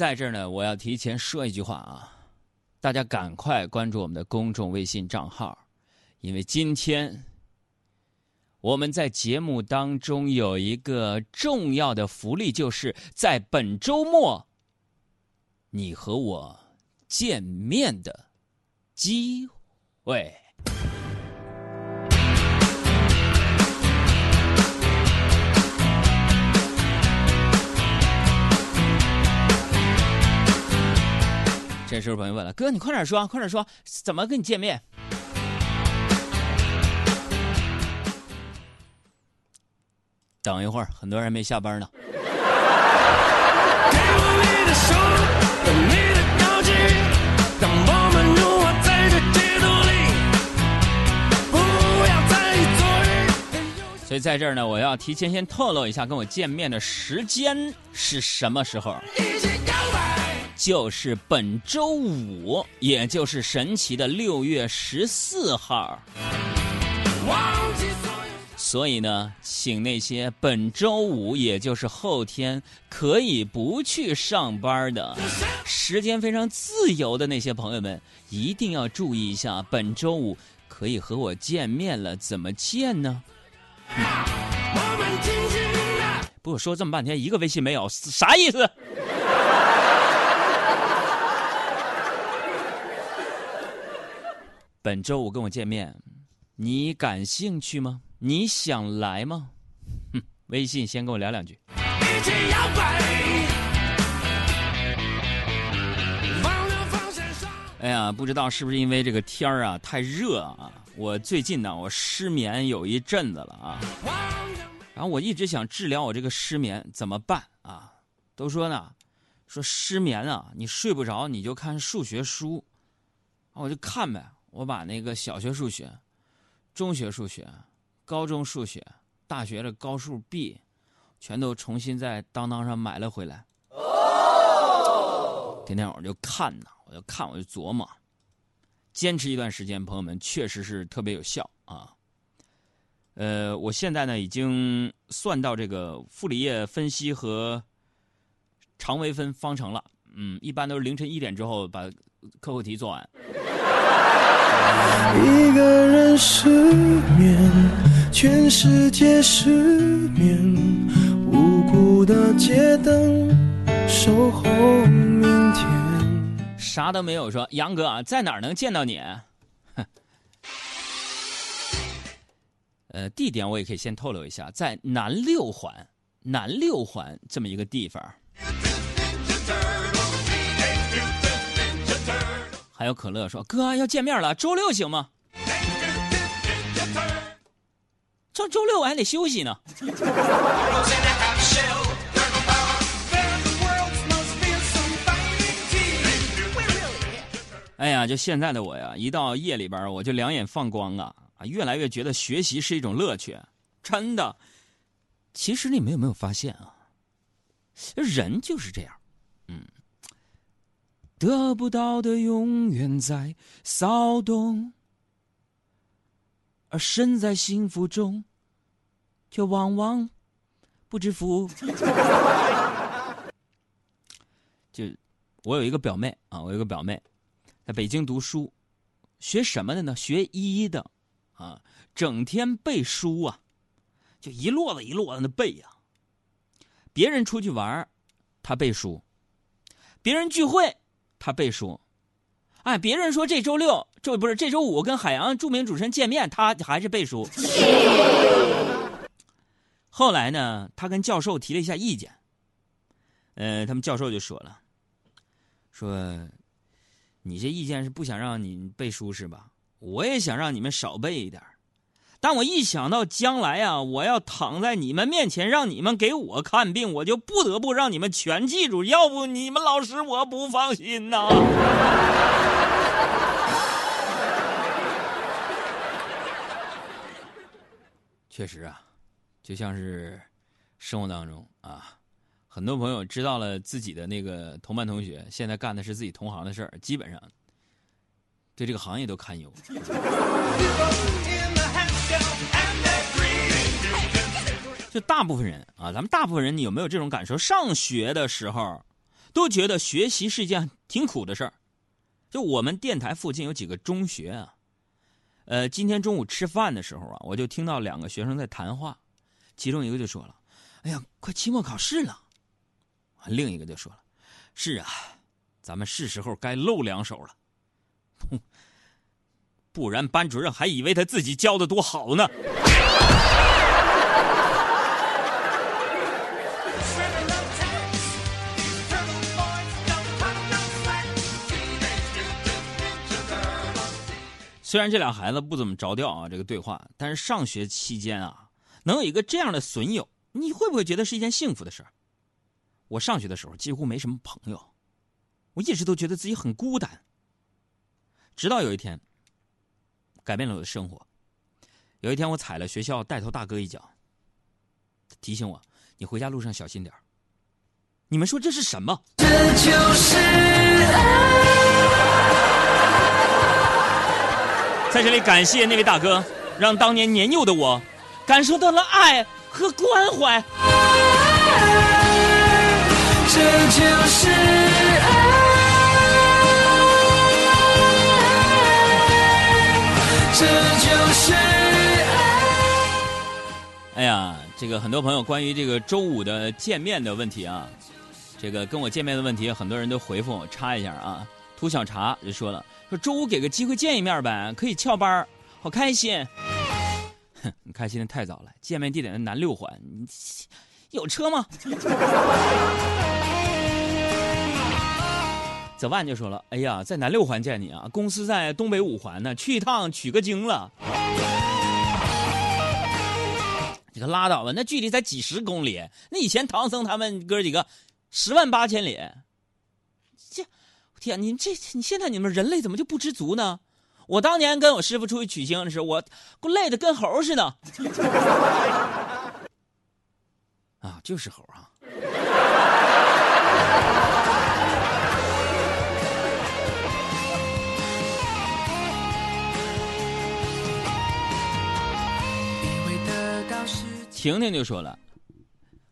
在这儿呢，我要提前说一句话啊，大家赶快关注我们的公众微信账号，因为今天我们在节目当中有一个重要的福利，就是在本周末你和我见面的机会。这时候朋友问了：“哥，你快点说，快点说，怎么跟你见面？”等一会儿，很多人没下班呢。所以在这儿呢，我要提前先透露一下，跟我见面的时间是什么时候？就是本周五，也就是神奇的六月十四号。所以呢，请那些本周五，也就是后天可以不去上班的，时间非常自由的那些朋友们，一定要注意一下，本周五可以和我见面了。怎么见呢？不，说这么半天，一个微信没有，啥意思？本周五跟我见面，你感兴趣吗？你想来吗？哼，微信先跟我聊两句。哎呀，不知道是不是因为这个天儿啊太热啊，我最近呢我失眠有一阵子了啊，然后我一直想治疗我这个失眠，怎么办啊？都说呢，说失眠啊，你睡不着你就看数学书，我就看呗。我把那个小学数学、中学数学、高中数学、大学的高数 B，全都重新在当当上买了回来。天天我就看呐，我就看，我就琢磨，坚持一段时间，朋友们确实是特别有效啊。呃，我现在呢已经算到这个傅里叶分析和常微分方程了。嗯，一般都是凌晨一点之后把课后题做完。一个人失眠，全世界失眠，无辜的街灯守候明天。啥都没有说，杨哥啊，在哪儿能见到你？呃，地点我也可以先透露一下，在南六环，南六环这么一个地方。还有可乐说：“哥要见面了，周六行吗？这周六我还得休息呢。”哎呀，就现在的我呀，一到夜里边我就两眼放光啊啊！越来越觉得学习是一种乐趣，真的。其实你们有没有发现啊？人就是这样，嗯。得不到的永远在骚动，而身在幸福中，却往往不知福。就我有一个表妹啊，我有个表妹，在北京读书，学什么的呢？学医的啊，整天背书啊，就一摞子一摞子的背呀。别人出去玩他背书；别人聚会。他背书，哎，别人说这周六，这不是这周五跟海洋著名主持人见面，他还是背书。后来呢，他跟教授提了一下意见，呃，他们教授就说了，说，你这意见是不想让你背书是吧？我也想让你们少背一点。但我一想到将来啊，我要躺在你们面前让你们给我看病，我就不得不让你们全记住，要不你们老师我不放心呐。确实啊，就像是生活当中啊，很多朋友知道了自己的那个同班同学现在干的是自己同行的事儿，基本上对这个行业都堪忧。就大部分人啊，咱们大部分人，你有没有这种感受？上学的时候，都觉得学习是一件挺苦的事儿。就我们电台附近有几个中学啊，呃，今天中午吃饭的时候啊，我就听到两个学生在谈话，其中一个就说了：“哎呀，快期末考试了。”另一个就说了：“是啊，咱们是时候该露两手了。”不然班主任还以为他自己教的多好呢。虽然这俩孩子不怎么着调啊，这个对话，但是上学期间啊，能有一个这样的损友，你会不会觉得是一件幸福的事我上学的时候几乎没什么朋友，我一直都觉得自己很孤单。直到有一天，改变了我的生活。有一天，我踩了学校带头大哥一脚，提醒我：“你回家路上小心点你们说这是什么？这就是爱。在这里感谢那位大哥，让当年年幼的我感受到了爱和关怀。这就是哎呀，这个很多朋友关于这个周五的见面的问题啊，这个跟我见面的问题，很多人都回复我插一下啊。涂小茶就说了。说周五给个机会见一面呗，可以翘班好开心。哼，你开心的太早了，见面地点在南六环，你有车吗？泽万就说了，哎呀，在南六环见你啊，公司在东北五环呢，去一趟取个经了。你可拉倒吧，那距离才几十公里，那以前唐僧他们哥几个十万八千里。这天，你这你现在你们人类怎么就不知足呢？我当年跟我师傅出去取经的时候，我我累的跟猴似的。啊，就是猴啊！婷婷就说了：“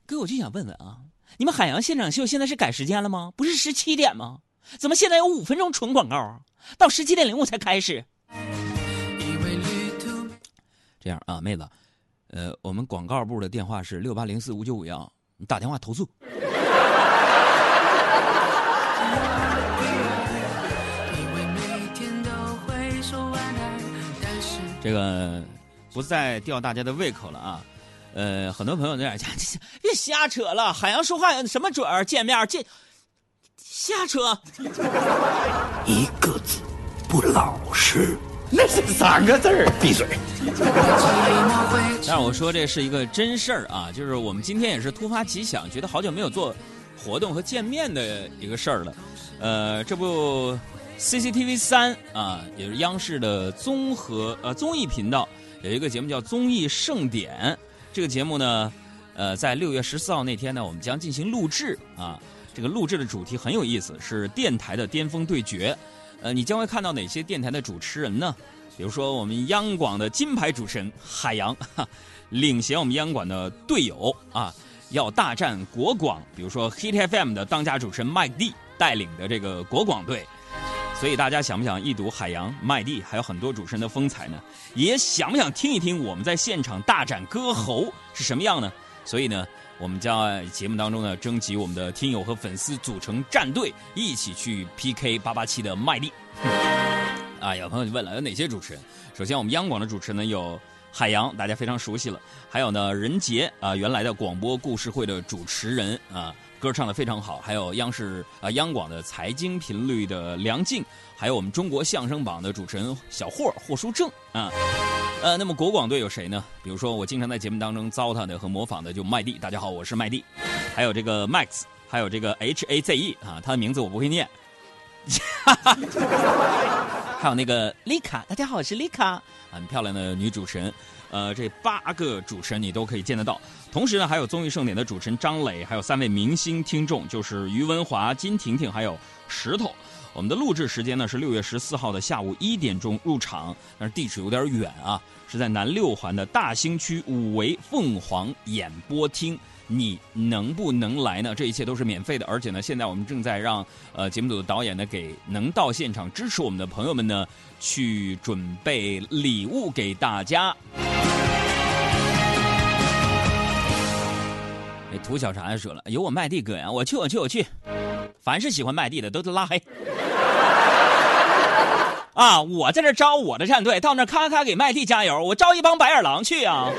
哥，我就想问问啊，你们海洋现场秀现在是改时间了吗？不是十七点吗？”怎么现在有五分钟纯广告啊？到十七点零五才开始。这样啊，妹子，呃，我们广告部的电话是六八零四五九五幺，你打电话投诉。这个不再吊大家的胃口了啊。呃，很多朋友在讲，别瞎扯了，海洋说话什么准儿？见面见。瞎扯，一个字不老实，那是三个字儿。闭嘴。但是我说这是一个真事儿啊，就是我们今天也是突发奇想，觉得好久没有做活动和见面的一个事儿了。呃，这不，CCTV 三啊，也是央视的综合呃综艺频道，有一个节目叫《综艺盛典》。这个节目呢，呃，在六月十四号那天呢，我们将进行录制啊。这个录制的主题很有意思，是电台的巅峰对决。呃，你将会看到哪些电台的主持人呢？比如说我们央广的金牌主持人海洋，领衔我们央广的队友啊，要大战国广。比如说 Hit FM 的当家主持人麦蒂带领的这个国广队。所以大家想不想一睹海洋、麦蒂还有很多主持人的风采呢？也想不想听一听我们在现场大展歌喉是什么样呢？所以呢？我们将在节目当中呢，征集我们的听友和粉丝组成战队，一起去 PK 八八七的麦力。啊，有朋友就问了，有哪些主持人？首先，我们央广的主持人呢有海洋，大家非常熟悉了；还有呢任杰啊，原来的广播故事会的主持人啊。歌唱的非常好，还有央视啊央广的财经频率的梁静，还有我们中国相声榜的主持人小霍霍书正啊，呃，那么国广队有谁呢？比如说我经常在节目当中糟蹋的和模仿的就麦蒂，大家好，我是麦蒂，还有这个 Max，还有这个 H A Z E 啊，他的名字我不会念，还有那个丽卡，大家好，我是丽卡，很漂亮的女主持人。呃，这八个主持人你都可以见得到。同时呢，还有综艺盛典的主持人张磊，还有三位明星听众，就是于文华、金婷婷还有石头。我们的录制时间呢是六月十四号的下午一点钟入场，但是地址有点远啊，是在南六环的大兴区五维凤凰演播厅。你能不能来呢？这一切都是免费的，而且呢，现在我们正在让呃节目组的导演呢，给能到现场支持我们的朋友们呢，去准备礼物给大家。胡小茶说了，有我麦地哥呀，我去，我去，我去。凡是喜欢麦地的，都都拉黑。啊，我在这招我的战队，到那咔咔给麦地加油，我招一帮白眼狼去啊。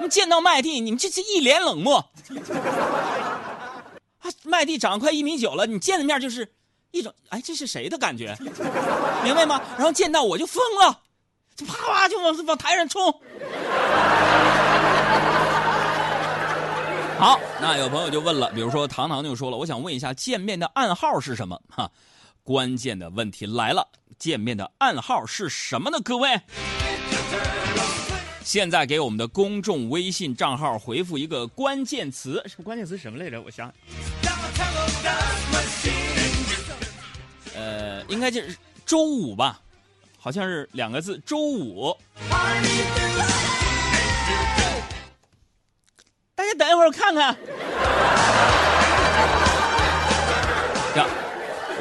你见到麦地，你们这这一脸冷漠。啊，麦地长快一米九了，你见了面就是一种哎，这是谁的感觉？明白吗？然后见到我就疯了，就啪啪就往往台上冲。好，那有朋友就问了，比如说糖糖就说了，我想问一下见面的暗号是什么？哈，关键的问题来了，见面的暗号是什么呢？各位？现在给我们的公众微信账号回复一个关键词，关键词什么来着？我想，呃，应该就是周五吧，好像是两个字，周五。大家等一会儿看看。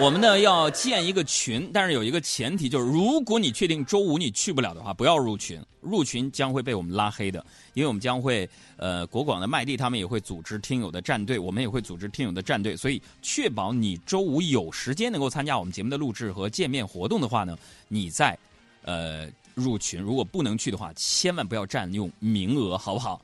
我们呢要建一个群，但是有一个前提，就是如果你确定周五你去不了的话，不要入群，入群将会被我们拉黑的，因为我们将会呃国广的麦地他们也会组织听友的战队，我们也会组织听友的战队，所以确保你周五有时间能够参加我们节目的录制和见面活动的话呢，你在呃入群，如果不能去的话，千万不要占用名额，好不好？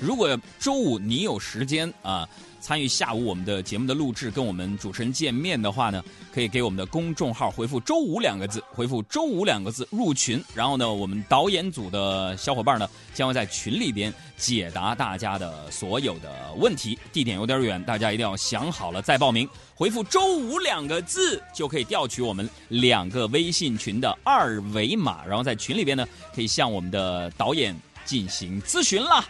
如果周五你有时间啊。参与下午我们的节目的录制，跟我们主持人见面的话呢，可以给我们的公众号回复“周五”两个字，回复“周五”两个字入群。然后呢，我们导演组的小伙伴呢，将会在群里边解答大家的所有的问题。地点有点远，大家一定要想好了再报名。回复“周五”两个字就可以调取我们两个微信群的二维码，然后在群里边呢，可以向我们的导演进行咨询啦。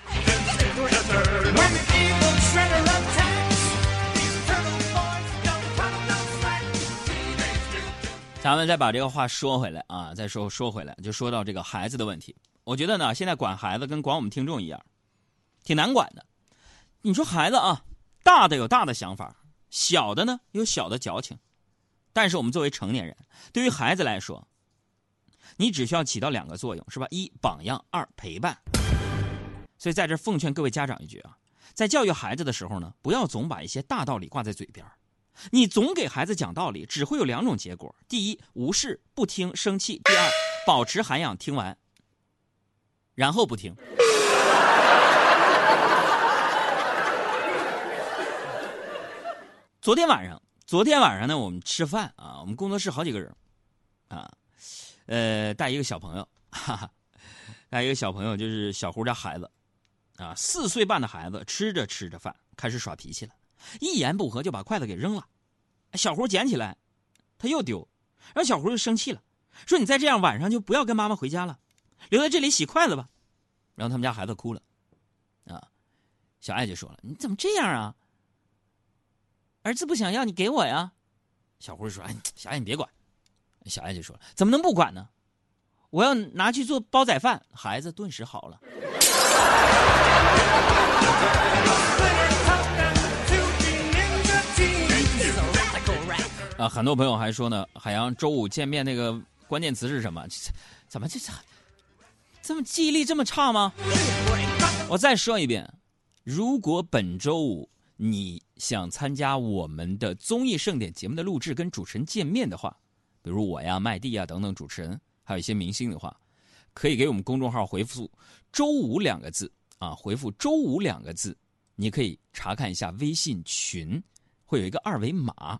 咱们再把这个话说回来啊，再说说回来，就说到这个孩子的问题。我觉得呢，现在管孩子跟管我们听众一样，挺难管的。你说孩子啊，大的有大的想法，小的呢有小的矫情。但是我们作为成年人，对于孩子来说，你只需要起到两个作用，是吧？一榜样，二陪伴。所以在这奉劝各位家长一句啊，在教育孩子的时候呢，不要总把一些大道理挂在嘴边你总给孩子讲道理，只会有两种结果：第一，无视不听生气；第二，保持涵养听完，然后不听。昨天晚上，昨天晚上呢，我们吃饭啊，我们工作室好几个人，啊，呃，带一个小朋友，哈哈，带一个小朋友，就是小胡家孩子，啊，四岁半的孩子，吃着吃着饭开始耍脾气了。一言不合就把筷子给扔了，小胡捡起来，他又丢，然后小胡就生气了，说：“你再这样，晚上就不要跟妈妈回家了，留在这里洗筷子吧。”然后他们家孩子哭了，啊，小爱就说了：“你怎么这样啊？儿子不想要，你给我呀。”小胡说：“哎，小爱你别管。”小爱就说了：“怎么能不管呢？我要拿去做煲仔饭。”孩子顿时好了。啊，很多朋友还说呢，海洋周五见面那个关键词是什么？怎么这这这么记忆力这么差吗？我再说一遍，如果本周五你想参加我们的综艺盛典节目的录制，跟主持人见面的话，比如我呀、麦蒂呀等等主持人，还有一些明星的话，可以给我们公众号回复“周五”两个字啊，回复“周五”两个字，你可以查看一下微信群，会有一个二维码。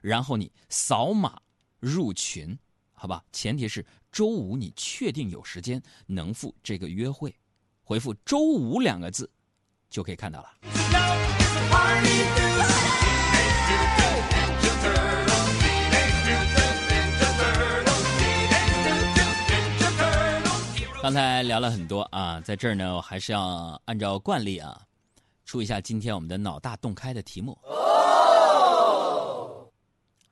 然后你扫码入群，好吧？前提是周五你确定有时间能赴这个约会，回复“周五”两个字，就可以看到了。刚才聊了很多啊，在这儿呢，我还是要按照惯例啊。出一下今天我们的脑大洞开的题目。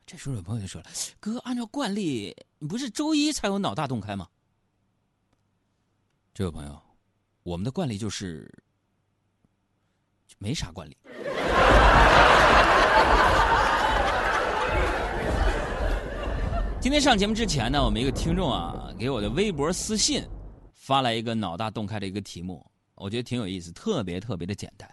这时候有朋友就说了：“哥，按照惯例，你不是周一才有脑大洞开吗？”这位朋友，我们的惯例就是没啥惯例。今天上节目之前呢，我们一个听众啊，给我的微博私信发来一个脑大洞开的一个题目，我觉得挺有意思，特别特别的简单。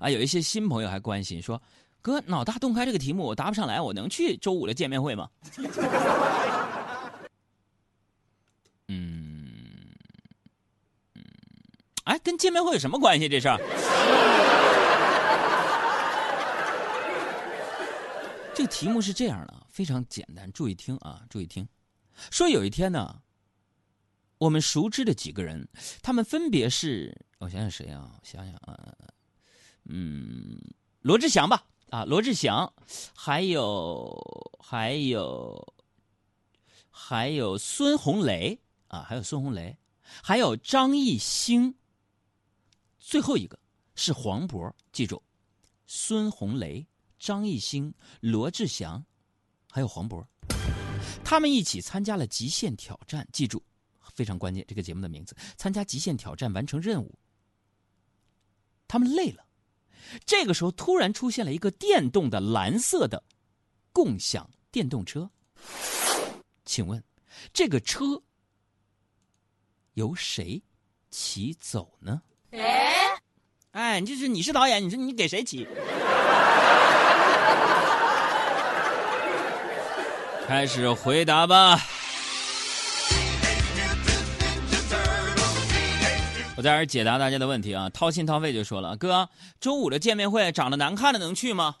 啊，有一些新朋友还关心说：“哥，脑大洞开这个题目我答不上来，我能去周五的见面会吗？” 嗯嗯，哎，跟见面会有什么关系？这事儿？这个题目是这样的啊，非常简单，注意听啊，注意听。说有一天呢，我们熟知的几个人，他们分别是，我想想谁啊？我想想啊，嗯，罗志祥吧，啊，罗志祥，还有还有还有孙红雷啊，还有孙红雷，还有张艺兴。最后一个是黄渤，记住，孙红雷。张艺兴、罗志祥，还有黄渤，他们一起参加了《极限挑战》。记住，非常关键，这个节目的名字：参加《极限挑战》，完成任务。他们累了，这个时候突然出现了一个电动的蓝色的共享电动车。请问，这个车由谁骑走呢？哎，哎，就是你是导演，你说你给谁骑？开始回答吧。在这解答大家的问题啊，掏心掏肺就说了，哥，周五的见面会长得难看的能去吗？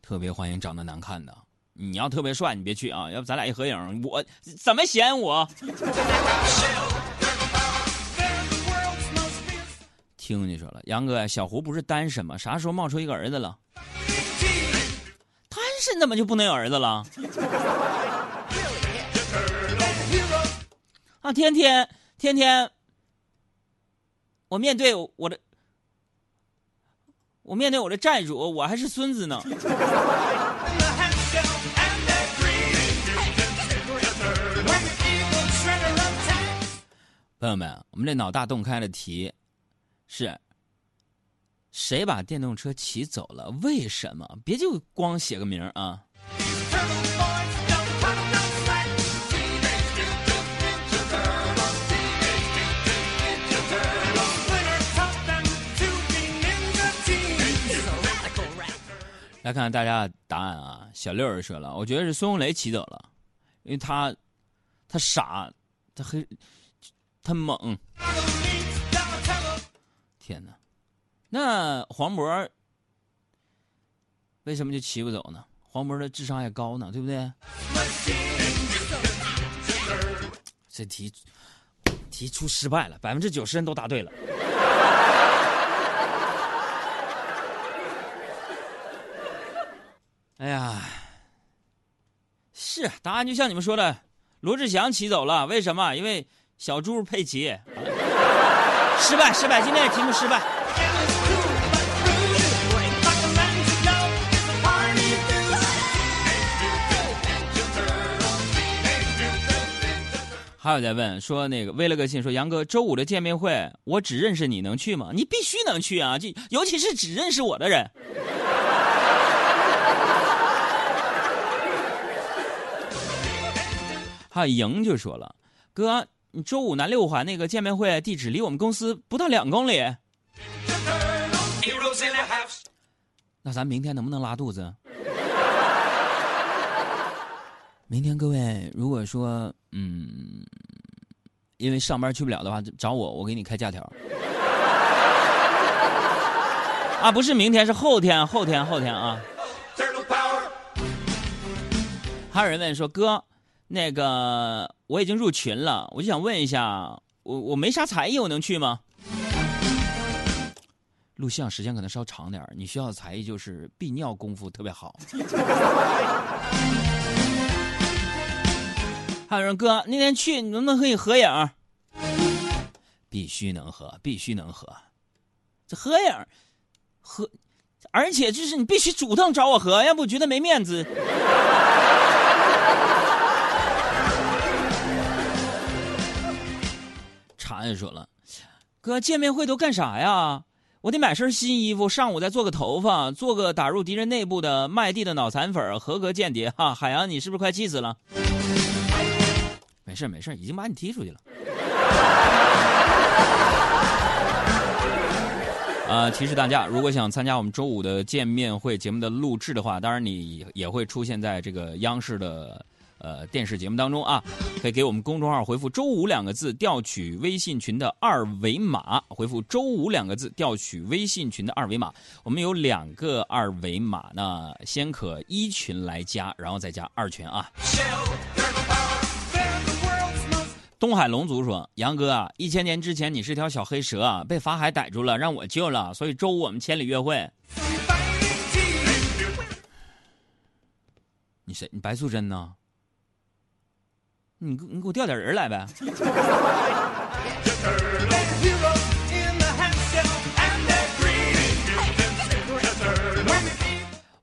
特别欢迎长得难看的，你要特别帅，你别去啊，要不咱俩一合影，我怎么嫌我？听你说了，杨哥，小胡不是单身吗？啥时候冒出一个儿子了？单身怎么就不能有儿子了？啊，天天天天，我面对我的，我面对我的债主，我还是孙子呢。朋友们，我们这脑大洞开的题。是，谁把电动车骑走了？为什么？别就光写个名啊！来看看大家的答案啊！小六儿说了，我觉得是孙红雷骑走了，因为他他傻，他黑他猛。天哪，那黄渤为什么就骑不走呢？黄渤的智商还高呢，对不对？这题题出失败了，百分之九十人都答对了。哎呀，是答案就像你们说的，罗志祥骑走了，为什么？因为小猪佩奇。失败，失败！今天的题目失败。还有在问说那个微了个信说杨哥周五的见面会我只认识你能去吗？你必须能去啊！就尤其是只认识我的人。还有莹就说了，哥。你周五南六环那个见面会地址离我们公司不到两公里，那咱明天能不能拉肚子？明天各位如果说嗯，因为上班去不了的话，找我，我给你开假条。啊，不是明天，是后天，后天，后天啊。还有人问说哥。那个我已经入群了，我就想问一下，我我没啥才艺，我能去吗？录像时间可能稍长点你需要的才艺就是避尿功夫特别好。还有人哥那天去，你能不能和你合影？必须能合，必须能合。这合影，合，而且就是你必须主动找我合，要不我觉得没面子。茶也说了，哥，见面会都干啥呀？我得买身新衣服，上午再做个头发，做个打入敌人内部的麦地的脑残粉，合格间谍哈！海洋，你是不是快气死了？没事没事，已经把你踢出去了。呃，提示大家，如果想参加我们周五的见面会节目的录制的话，当然你也会出现在这个央视的。呃，电视节目当中啊，可以给我们公众号回复“周五”两个字，调取微信群的二维码。回复“周五”两个字，调取微信群的二维码。我们有两个二维码呢，先可一群来加，然后再加二群啊。东海龙族说：“杨哥啊，一千年之前你是条小黑蛇啊，被法海逮住了，让我救了，所以周五我们千里约会。”你谁？你白素贞呢？你你给我调点人来呗。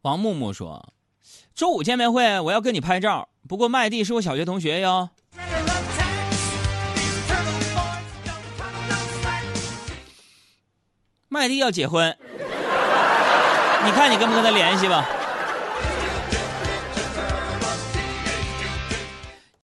王木木说：“周五见面会，我要跟你拍照。不过麦蒂是我小学同学哟。麦蒂要结婚，你看你跟不跟他联系吧。”